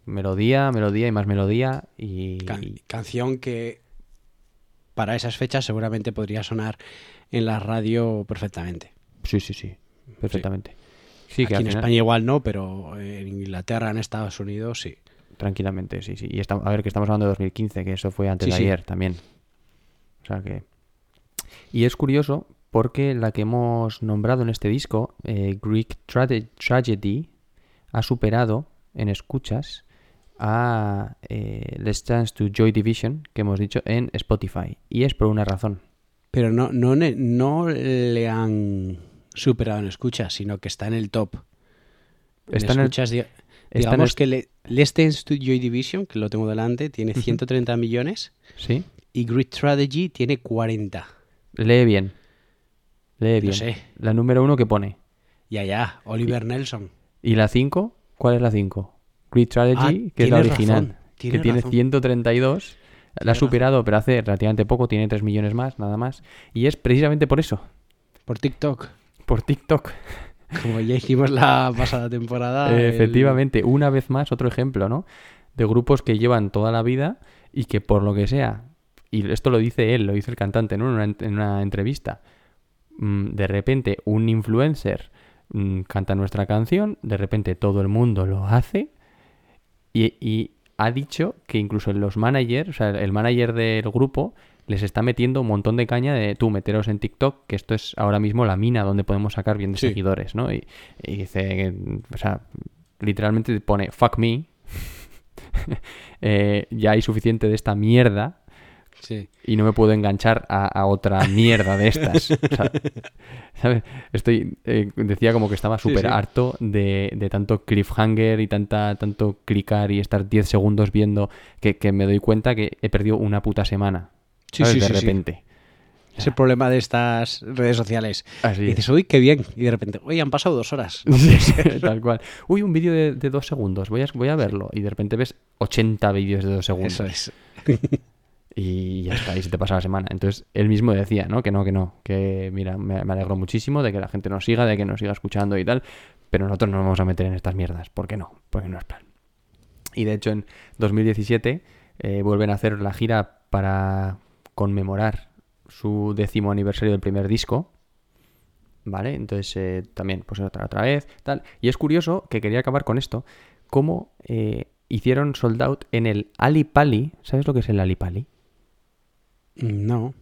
Melodía, melodía y más melodía y... Can- canción que para esas fechas seguramente podría sonar en la radio perfectamente. Sí, sí, sí, perfectamente. Sí, Aquí que en final- España igual no, pero en Inglaterra, en Estados Unidos sí. Tranquilamente, sí, sí. Y está- a ver, que estamos hablando de 2015, que eso fue antes Sí, de sí. ayer también. O sea que... Y es curioso porque la que hemos nombrado en este disco, eh, Greek Trage- Tragedy, ha superado en escuchas a eh, Let's Dance to Joy Division, que hemos dicho en Spotify. Y es por una razón. Pero no, no, no le han superado en escuchas, sino que está en el top. En Está en el- escuchas, en digamos que le, Let's Dance to Joy Division, que lo tengo delante, tiene 130 millones ¿Sí? y Grid Strategy tiene 40. Lee bien. Lee No bien. sé. La número uno que pone. Ya, ya, Oliver Nelson. ¿Y la 5? ¿Cuál es la 5? Great Strategy, Ah, que es la original. que tiene razón. 132. La ha superado, pero hace relativamente poco, tiene 3 millones más, nada más. Y es precisamente por eso, Por TikTok. por TikTok. Como ya hicimos la pasada temporada. Efectivamente, una vez más, otro ejemplo, ¿no? De grupos que llevan toda la vida y que por lo que sea, y esto lo dice él, lo dice el cantante, ¿no? En una, en una entrevista. mm, De repente, un influencer mm, canta nuestra canción, de repente todo el mundo lo hace y, y ha dicho que incluso los managers, o sea, el manager del grupo les está metiendo un montón de caña de tú meteros en TikTok, que esto es ahora mismo la mina donde podemos sacar bien de Sí. seguidores, ¿no? Y, y dice, o sea, literalmente pone fuck me, Eh, ya hay suficiente de esta mierda Sí. y no me puedo enganchar a, a otra mierda de estas. O sea, ¿sabes? Estoy, eh, decía como que estaba súper sí. harto de, de tanto cliffhanger y tanta, tanto clicar y estar 10 segundos viendo que, que me doy cuenta que he perdido una puta semana. Sí, ¿sabes? sí, de sí, sí. repente. Es el problema de estas redes sociales. Así Y es. dices, uy, qué bien. Y de repente, uy, han pasado dos horas. Tal cual. Uy, un vídeo de, de dos segundos, voy a, voy a verlo. Y de repente ves 80 vídeos de dos segundos. Eso es. y ya está, y se te pasa la semana. Entonces, él mismo decía, ¿no? Que no, que no, que mira, me, me alegro muchísimo de que la gente nos siga, de que nos siga escuchando y tal, pero nosotros no nos vamos a meter en estas mierdas. ¿Por qué no? Porque no es plan. Y de hecho, en 2017 eh, vuelven a hacer la gira para conmemorar su décimo aniversario del primer disco. ¿Vale? Entonces, eh, también, pues otra, otra vez, tal. Y es curioso que quería acabar con esto, cómo eh, hicieron sold out en el Ali Pali. ¿Sabes lo que es el Ali Pali? No.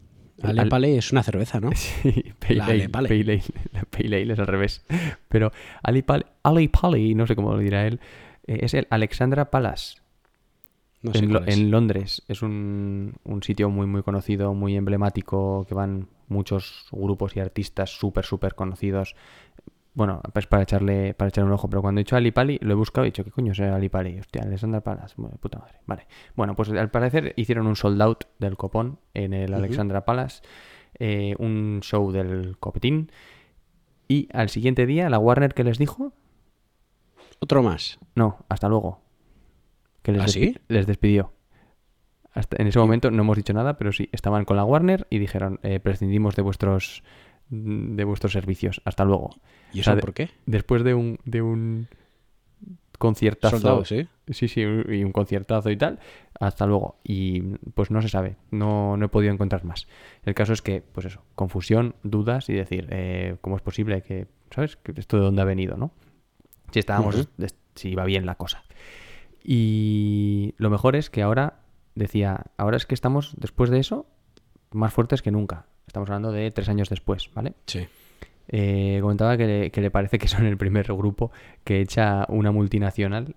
Ale al- Pale es una cerveza, ¿no? Sí, Pale La Ale, Ale Pale. Pale Ale. La Pale Ale es al revés. Pero Ali Pali, Ali Pali, no sé cómo lo dirá él, eh, es el Alexandra Palace. No sé en, Lo- Londres. Es un, un sitio muy, muy conocido, muy emblemático, que van muchos grupos y artistas súper, súper conocidos. Bueno, pues para echarle, para echarle un ojo, pero cuando he dicho Ali Pali, lo he buscado y he dicho, ¿qué coño es Ali Pali? Hostia, Alexander Palace, puta madre. Vale. Bueno, pues al parecer hicieron un sold out del copón en el Alexandra Palace, eh, un show del copetín, y al siguiente día, la Warner que les dijo, Otro más. no, hasta luego. Que les, ¿Ah, despi- sí? les despidió. Hasta en ese momento no hemos dicho nada, pero sí, estaban con la Warner y dijeron, eh, prescindimos de vuestros de vuestros servicios. Hasta luego. ¿Y O eso sea, de- por qué? Después de un, de un conciertazo. Soldado, ¿sí? Sí, sí, y un conciertazo y tal. Hasta luego. Y pues no se sabe. No, no he podido encontrar más. El caso es que, pues eso, confusión, dudas y decir, eh, ¿cómo es posible que, ¿sabes? Que ¿Esto de dónde ha venido, no? Si estábamos, si iba bien la cosa. Y lo mejor es que ahora, decía, ahora es que estamos, después de eso, más fuertes que nunca. Estamos hablando de tres años después, ¿vale? Sí. Eh, comentaba que le, que le parece que son el primer grupo que echa una multinacional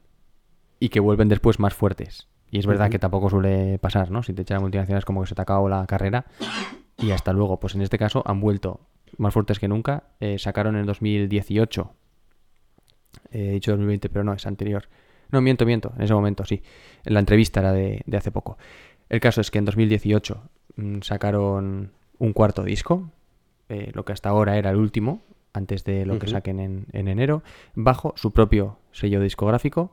y que vuelven después más fuertes. Y es verdad que tampoco suele pasar, ¿no? Si te echa la multinacional es como que se te acabó la carrera y hasta luego. Pues en este caso han vuelto más fuertes que nunca. Eh, sacaron en el 2018. Eh, he dicho 2020, pero no, es anterior. No, miento, miento, en ese momento sí. La entrevista era de, de hace poco. El caso es que en 2018 mm, sacaron un cuarto disco, eh, lo que hasta ahora era el último, antes de lo que saquen en, en enero, bajo su propio sello discográfico,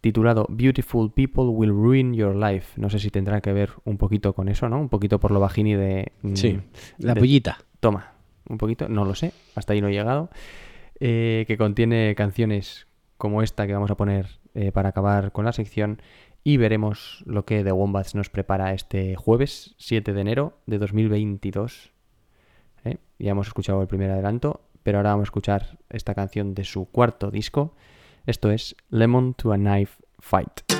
titulado Beautiful People Will Ruin Your Life. No sé si tendrá que ver un poquito con eso, ¿no? Un poquito por lo bajini de... mm, Sí, la de- pollita. Toma, un poquito, no lo sé, hasta ahí no he llegado. eh, que contiene canciones como esta que vamos a poner eh, para acabar con la sección. Y veremos lo que The Wombats nos prepara este jueves 7 de enero de 2022. ¿eh? Ya hemos escuchado el primer adelanto, pero ahora vamos a escuchar esta canción de su cuarto disco. Esto es Lemon to a Knife Fight.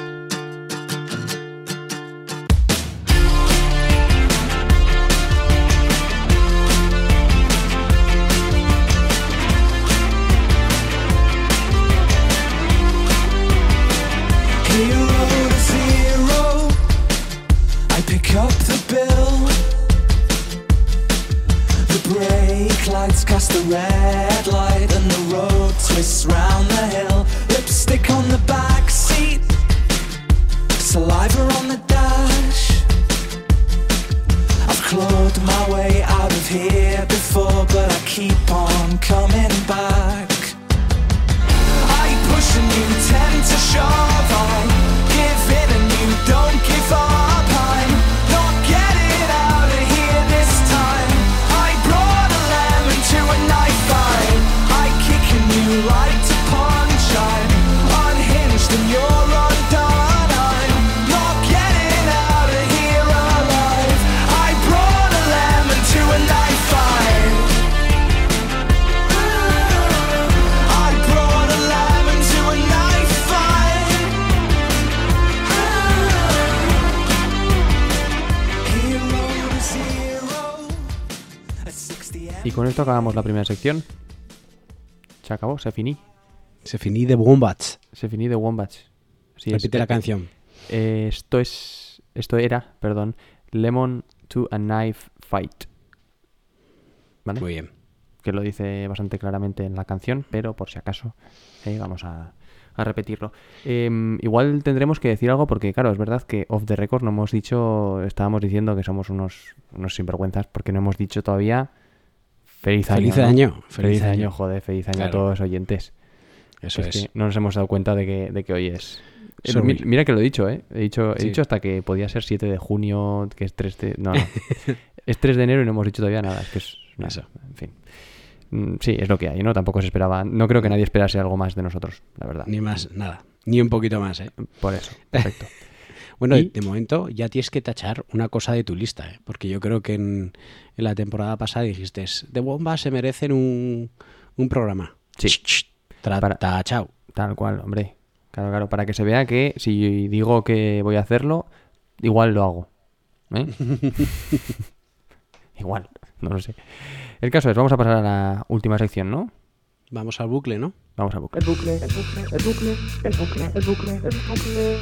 Con esto acabamos la primera sección. Se acabó, se finí. Se finí de Wombats. Se finí de Wombats. Es. Repite la canción. Eh, esto es. Esto era, perdón. Lemon to a Knife Fight. ¿Vale? Muy bien. Que lo dice bastante claramente en la canción, pero por si acaso, eh, vamos a, a repetirlo. Em, igual tendremos que decir algo porque, claro, es verdad que off the record no hemos dicho, estábamos diciendo que somos unos, unos sinvergüenzas porque no hemos dicho todavía feliz año. Feliz ¿no? año, Feliz, feliz año, año. joder, feliz año a todos los oyentes. Eso Es es. que no nos hemos dado cuenta de que, de que hoy es. Eh, Mira que lo he dicho, ¿eh? He dicho, he Sí. dicho hasta que podía ser 7 de junio, que es 3 de. No, no. es 3 de enero y no hemos dicho todavía nada. Es que es. nada, Eso. En fin. Mm, Sí, es lo que hay, ¿no? Tampoco se esperaba. No creo que nadie esperase algo más de nosotros, la verdad. Ni más, nada. Ni un poquito más, ¿eh? Por eso, perfecto. Bueno, Y- de momento ya tienes que tachar una cosa de tu lista, ¿eh? Porque yo creo que en, en la temporada pasada dijiste, de Wombats se merecen un, un programa. Sí. Ch, ch, tra- Para- Tachao. Tal cual, hombre. Claro, claro, para que se vea que si digo que voy a hacerlo, igual lo hago. ¿eh? igual, no lo sé. El caso es, vamos a pasar a la última sección, ¿no? Vamos al bucle, ¿no? Vamos a buscar. El bucle, el bucle, el bucle, el bucle, el bucle, el bucle,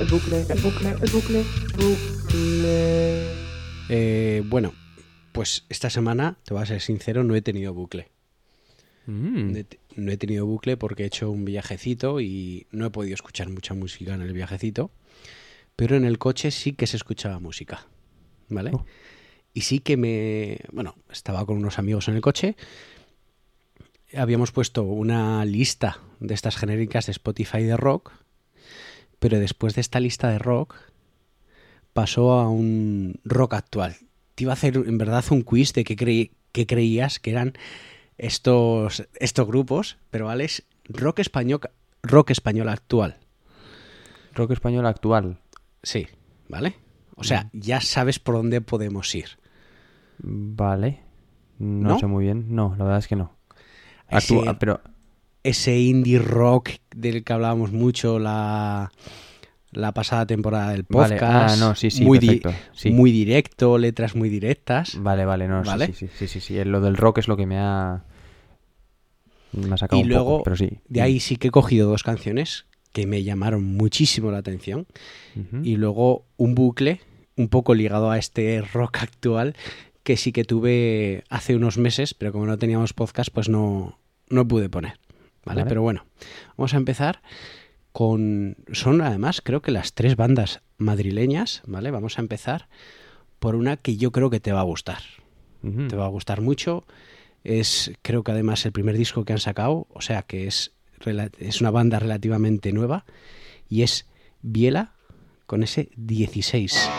el bucle, el bucle, el bucle, bucle. Eh, bueno, pues esta semana, te voy a ser sincero, no he tenido bucle. Mm, No he tenido bucle porque he hecho un viajecito y no he podido escuchar mucha música en el viajecito. Pero en el coche sí que se escuchaba música. ¿Vale? Oh. Y sí que me. Bueno, estaba con unos amigos en el coche. Habíamos puesto una lista de estas genéricas de Spotify de rock. Pero después de esta lista de rock, pasó a un rock actual. Te iba a hacer en verdad un quiz de qué, creí- qué creías que eran estos, estos grupos, pero vale, es rock español, rock español actual. rock español actual. Sí, ¿vale? O sea, ya sabes por dónde podemos ir. Vale. No, ¿No? sé muy bien. No, la verdad es que no. Ese- pero Ese indie rock del que hablábamos mucho la, la pasada temporada del Vale, podcast. ah, no, sí, sí, muy, di- sí. muy directo, letras muy directas. Vale, vale, no, ¿Vale? Sí, sí, sí, sí, sí. Lo del rock es lo que me ha. Me ha sacado Y un luego, poco, pero sí. de ahí sí que he cogido dos canciones que me llamaron muchísimo la atención. Y luego un bucle un poco ligado a este rock actual que sí que tuve hace unos meses, pero como no teníamos podcast, pues no, no pude poner. ¿vale? Vale. Pero bueno, vamos a empezar con... Son además creo que las tres bandas madrileñas, ¿vale? Vamos a empezar por una que yo creo que te va a gustar. Te va a gustar mucho. Es creo que además el primer disco que han sacado, o sea que es, es una banda relativamente nueva y es Biela con ese 16.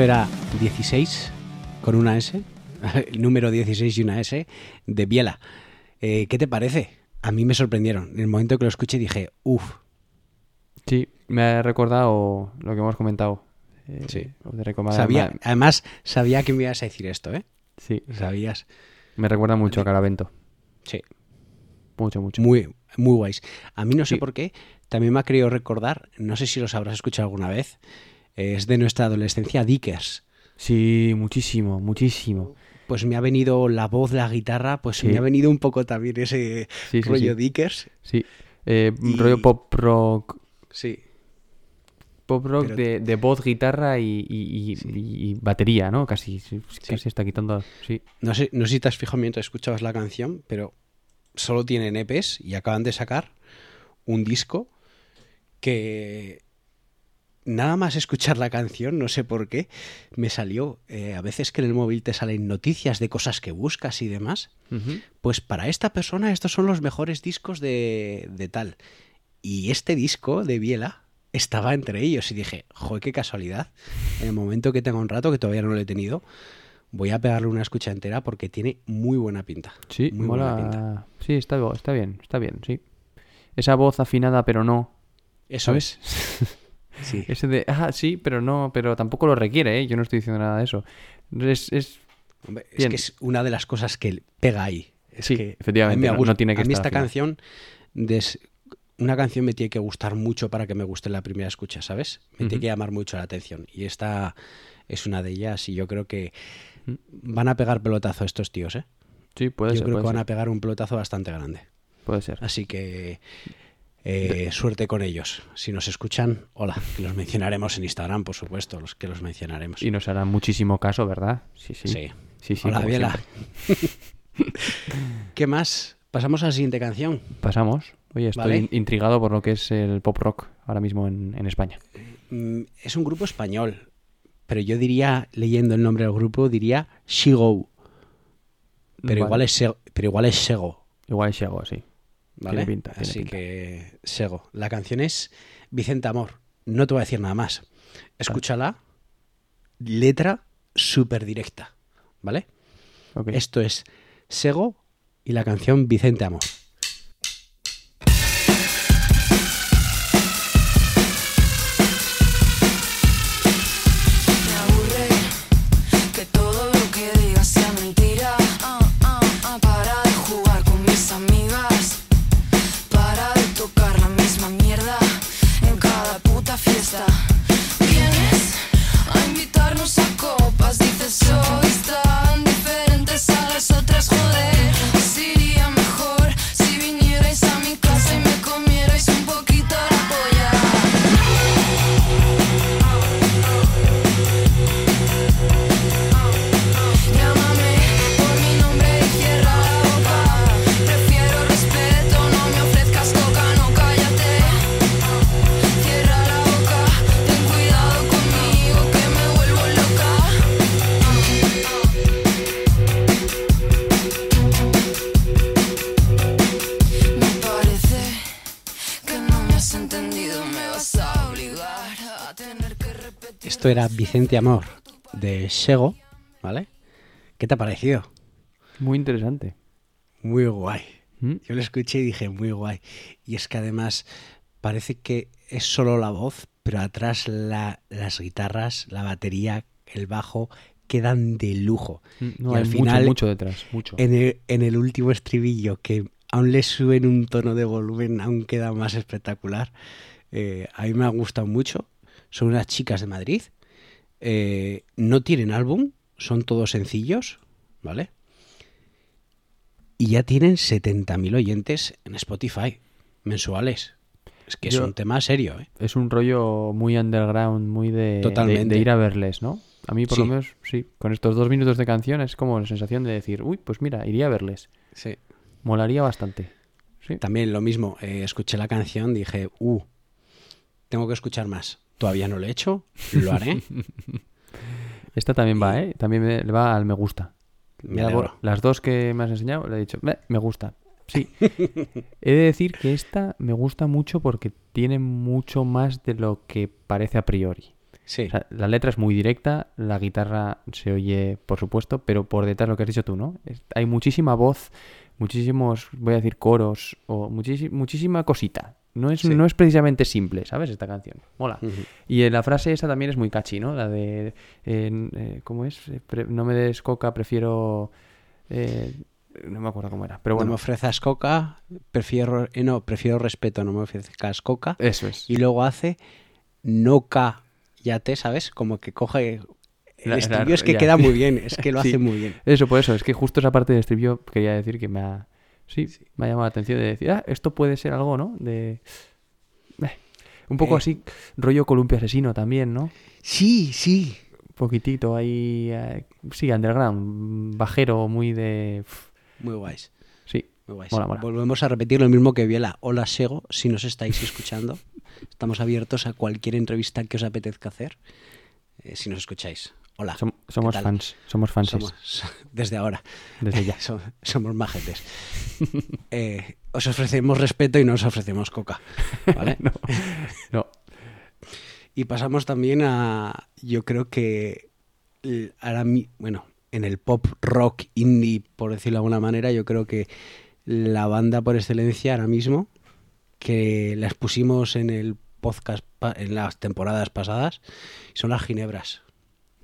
Esto era 16 con una S, el número 16 y una S de Biela. Eh, ¿Qué te parece? A mí me sorprendieron. En el momento que lo escuché dije, uff, Sí, me ha recordado lo que hemos comentado. Eh, Sí. lo de recomendar- sabía, además sabía que me ibas a decir esto, ¿eh? Sí, Sabías. me recuerda mucho a Caravento. Sí. Mucho, mucho. Muy, muy guays. A mí no sé por qué, también me ha querido recordar, no sé si los habrás escuchado alguna vez, es de nuestra adolescencia, Dickers. Sí, muchísimo, muchísimo. Pues me ha venido la voz, la guitarra, pues Sí. me ha venido un poco también ese Sí, sí, rollo. Dickers. Sí. Eh, Y- Rollo pop rock. Sí. Pop rock Pero- de, de voz, guitarra y, y- y- batería, ¿no? Casi, casi está quitando. Sí. No sé, no sé si te has fijado mientras escuchabas la canción, pero solo tienen EPs y acaban de sacar un disco que nada más escuchar la canción, no sé por qué, me salió. eh, a veces que en el móvil te salen noticias de cosas que buscas y demás. Pues para esta persona estos son los mejores discos de, de tal. Y este disco de Biela estaba entre ellos y dije, joder, qué casualidad. En el momento que tenga un rato, que todavía no lo he tenido, voy a pegarle una escucha entera porque tiene muy buena pinta. Sí, muy buena pinta. mola. Sí, está, está bien, está bien, sí. Esa voz afinada, pero no. Eso ¿Sabes? es. Sí. Ese de, ah, sí, pero no, pero tampoco lo requiere, ¿eh? Yo no estoy diciendo nada de eso. Es, es Hombre, es que es una de las cosas que pega ahí. Es Sí, que efectivamente, a mí, no- no tiene que a mí estar esta canción, des- una canción me tiene que gustar mucho para que me guste la primera escucha, ¿sabes? Me tiene que llamar mucho la atención. Y esta es una de ellas y yo creo que Mm. van a pegar pelotazo estos tíos, ¿eh? sí, puede yo ser, creo que van a pegar un pelotazo bastante grande. puede ser. Así que eh, suerte con ellos. Si nos escuchan, hola, que los mencionaremos en Instagram, por supuesto, los que los mencionaremos. Y nos harán muchísimo caso, ¿verdad? Sí, sí. Sí. Sí, sí, Hola, Biela. ¿Qué más? Pasamos a la siguiente canción. Pasamos. Oye, estoy Vale. intrigado por lo que es el pop rock ahora mismo en, en España. Mm, Es un grupo español, pero yo diría, leyendo el nombre del grupo, diría Shigo. Pero Vale. igual es Sego, pero igual es Sego, Igual es algo así. ¿Vale? Tiene pinta, tiene Así pinta. que Sego. La canción es Vicente Amor. No te voy a decir nada más. Escúchala. Letra súper directa, ¿vale? Esto es Sego y la canción Vicente Amor. Era Vicente Amor de Sego, ¿vale? ¿Qué te ha parecido? Muy interesante. Muy guay. ¿Mm? Yo lo escuché y dije, muy guay. Y es que además parece que es solo la voz, pero atrás la- las guitarras, la batería, el bajo quedan de lujo. Mm, No, y al hay final, mucho, mucho detrás. Mucho. En el, en el último estribillo, que aún le suben un tono de volumen, aún queda más espectacular. Eh, a mí me ha gustado mucho. Son unas chicas de Madrid. Eh, no tienen álbum, son todos sencillos, ¿vale? Y ya tienen 70.000 oyentes en Spotify mensuales. Es que es un tema serio, ¿eh? Es un rollo muy underground, muy de, de- Totalmente. de ir a verles, ¿no? A mí, por lo menos, sí. Con estos dos minutos de canción es como la sensación de decir, uy, pues mira, iría a verles. Sí. Molaría bastante. Sí. También lo mismo, eh, escuché la canción, dije, uh, tengo que escuchar más. Todavía no lo he hecho, lo haré. Esta también va, ¿eh? También me- le va al me gusta. Me por- las dos que me has enseñado, le he dicho, "Meh, me gusta. Sí. He de decir que esta me gusta mucho porque tiene mucho más de lo que parece a priori. Sí, O sea, la letra es muy directa, la guitarra se oye, por supuesto, pero por detrás lo que has dicho tú, ¿no? Es- hay muchísima voz, muchísimos, voy a decir, coros o muchísi- muchísima cosita. No es, Sí. no es precisamente simple, ¿sabes? Esta canción. Mola. Y eh, la frase esa también es muy catchy, ¿no? La de, eh, ¿cómo es? Eh, pre- no me des coca, prefiero... eh, no me acuerdo cómo era, pero no bueno. me ofrezcas coca, prefiero, eh, no, prefiero respeto, no me ofrezcas coca. Eso es. Y luego hace no ca, ya te, ¿sabes? Como que coge... El La- la- estribillo es que ya. queda muy bien, es que lo Sí. hace muy bien. Eso, por eso, es que justo esa parte del estribillo quería decir que me ha, sí, me ha llamado la atención de decir, ah, esto puede ser algo, ¿no? De... eh, un poco Eh. así, rollo columpio asesino también, ¿no? Sí, sí. Un poquitito ahí, eh, sí, underground, bajero, muy de... Muy guays. Sí, Muy guays. Mola, mola. Volvemos a repetir lo mismo que Viela. Hola Sego, si nos estáis escuchando. Estamos abiertos a cualquier entrevista que os apetezca hacer. si nos escucháis. Hola. som- ¿qué somos fans, somos fans Somos, desde ahora. desde ya. Som- Somos majetes. Eh, os ofrecemos respeto y no os ofrecemos coca. ¿vale? no, no, Y pasamos también a, yo creo que ahora bueno, en el pop rock indie, por decirlo de alguna manera, yo creo que la banda por excelencia ahora mismo, que las pusimos en el podcast en las temporadas pasadas, son las Ginebras,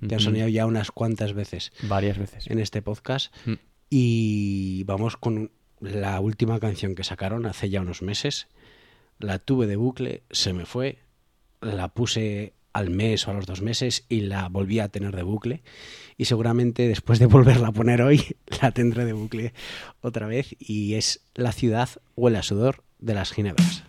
que han Ujú. sonado ya unas cuantas veces varias veces. en este podcast. Mm. Y vamos con la última canción que sacaron hace ya unos meses. La tuve de bucle, se me fue, la puse al mes o a los dos meses y la volví a tener de bucle. Y seguramente después de volverla a poner hoy, la tendré de bucle otra vez. Y es La ciudad huele a sudor de las Ginebras.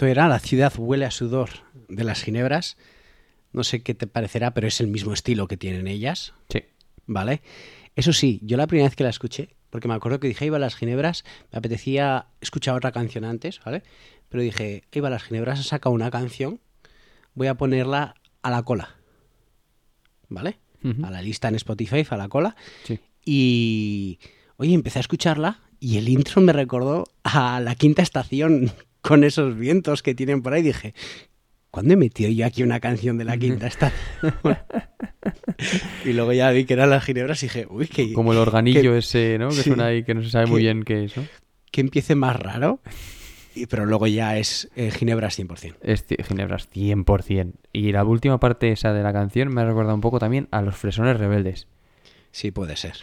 Esto era La ciudad huele a sudor de las Ginebras. No sé qué te parecerá, pero es el mismo estilo que tienen ellas. Sí. ¿Vale? Eso sí, yo la primera vez que la escuché porque me acuerdo que dije, iba a las ginebras, me apetecía escuchar otra canción antes, ¿vale? Pero dije, iba a las ginebras, ha sacado una canción, voy a ponerla a la cola, ¿vale? A la lista en Spotify, a la cola. Sí. Y, oye, empecé a escucharla y el intro me recordó a la quinta estación con esos vientos que tienen por ahí. Dije, ¿cuándo he metido yo aquí una canción de la quinta estación? y luego ya vi que eran las ginebras y dije, uy, que, Como el organillo que- ese, ¿no? Que sí, suena ahí, que no se sabe muy bien qué es, ¿no? que empiece más raro. Y, pero luego ya es eh, ginebras 100%. Es Ginebras 100%. Y la última parte esa de la canción me ha recordado un poco también a los fresones rebeldes. Sí, puede ser.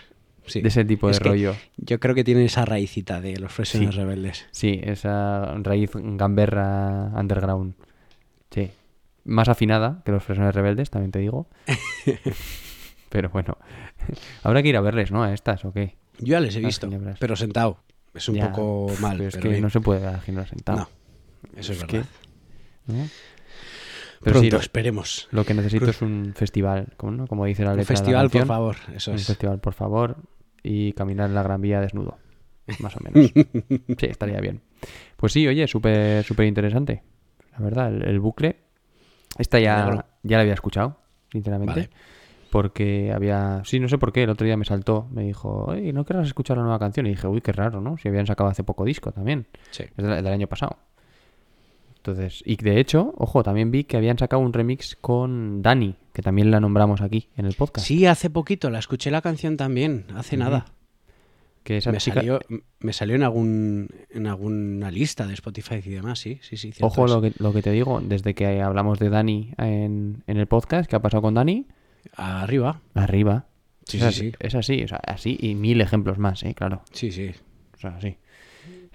Sí. De ese tipo de Es que rollo. Yo creo que tiene esa raicita de los fresones Sí. rebeldes. Sí, esa raíz gamberra underground. Sí. Más afinada que los fresones rebeldes, también te digo. Pero bueno. Habrá que ir a verles, ¿no? A estas, ¿o qué? Yo ya les he Las visto, ginebras. pero sentado. Es un Ya, poco mal. Pero es pero que bien. no se puede a Ginebra sentado. No, eso es, Es que- verdad. ¿no? Pero Pronto, sí, lo, esperemos. lo que necesito es un festival, ¿no? como dice la Un letra de la festival, por favor. Eso Un es. festival, por favor. Y caminar en la Gran Vía desnudo. Más o menos. sí, estaría bien. Pues sí, oye, súper súper interesante. La verdad, el, el bucle. Esta ya, ya la había escuchado, sinceramente. Vale. Porque había. Sí, no sé por qué. El otro día me saltó. Me dijo, oye, ¿no querrás escuchar la nueva canción? Y dije, uy, qué raro, ¿no? Si habían sacado hace poco disco también. Sí. Es del, del año pasado. Entonces, y de hecho, ojo, también vi que habían sacado un remix con Dani, que también la nombramos aquí en el podcast. Sí, hace poquito la escuché la canción también, hace nada. Que esa Me chica- salió, me salió en algún en alguna lista de Spotify y demás, sí, sí, sí. Ojo es. lo que, lo que te digo, desde que hablamos de Dani en, en el podcast, ¿qué ha pasado con Dani? Arriba. Arriba. Sí, es, sí, así, sí. es así, o sea, así y mil ejemplos más, ¿eh? Claro. Sí, sí. O sea, sí.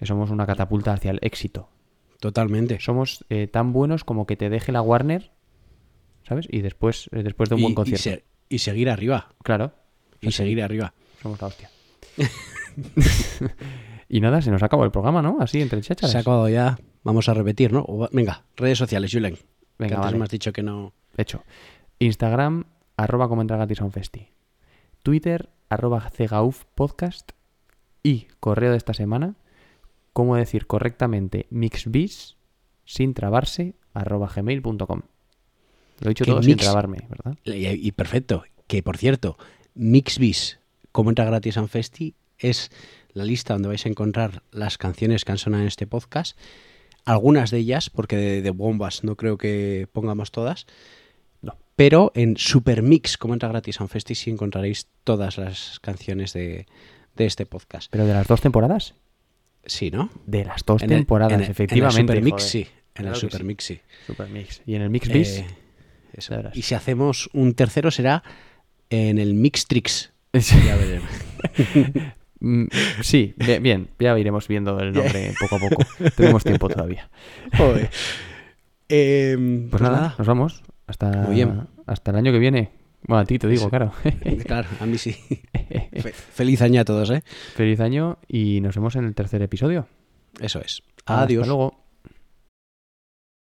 Somos una catapulta hacia el éxito. Totalmente. Somos eh, tan buenos como que te deje la Warner, ¿sabes? Y después, eh, después de un y, buen y concierto. se- y seguir arriba. Claro. Y seguir arriba. Somos la hostia. y nada, se nos acabó el programa, ¿no? Así, entre chachas. Se ha acabado ya. Vamos a repetir, ¿no? O Venga, redes sociales, Julen. que Venga, antes vale. me has dicho que no. Hecho. Instagram, arroba festi. Twitter, arroba cegauf podcast. Y correo de esta semana, cómo decir correctamente mixbis sin trabarse, arroba gmail.com. Lo he dicho todo sin trabarme, ¿verdad? Y, y perfecto. Que por cierto, Mixbis, como entra gratis a Festi, es la lista donde vais a encontrar las canciones que han sonado en este podcast. Algunas de ellas, porque de, de bombas no creo que pongamos todas. No. Pero en Supermix, como entra gratis a Festi, sí encontraréis todas las canciones de, de este podcast. Pero de las dos temporadas. Sí, ¿no? De las dos En el- temporadas, en efectivamente. En el Supermix, sí. En Claro el. Supermix, sí. Supermix. Y en el mixbis. Eh, eso. Y si hacemos un tercero será en el Mixtrix. Ya veremos. Mm, Sí, bi- bien, ya iremos viendo el nombre poco a poco. Tenemos tiempo todavía. Joder. Em, Pues, nada, nos vamos. Hasta, Muy bien. hasta el año que viene. Bueno, a ti te digo, Sí. claro. Claro, a mí sí. Fe- feliz año a todos, ¿eh? Feliz año y nos vemos en el tercer episodio. Eso es. Hasta Adiós. luego.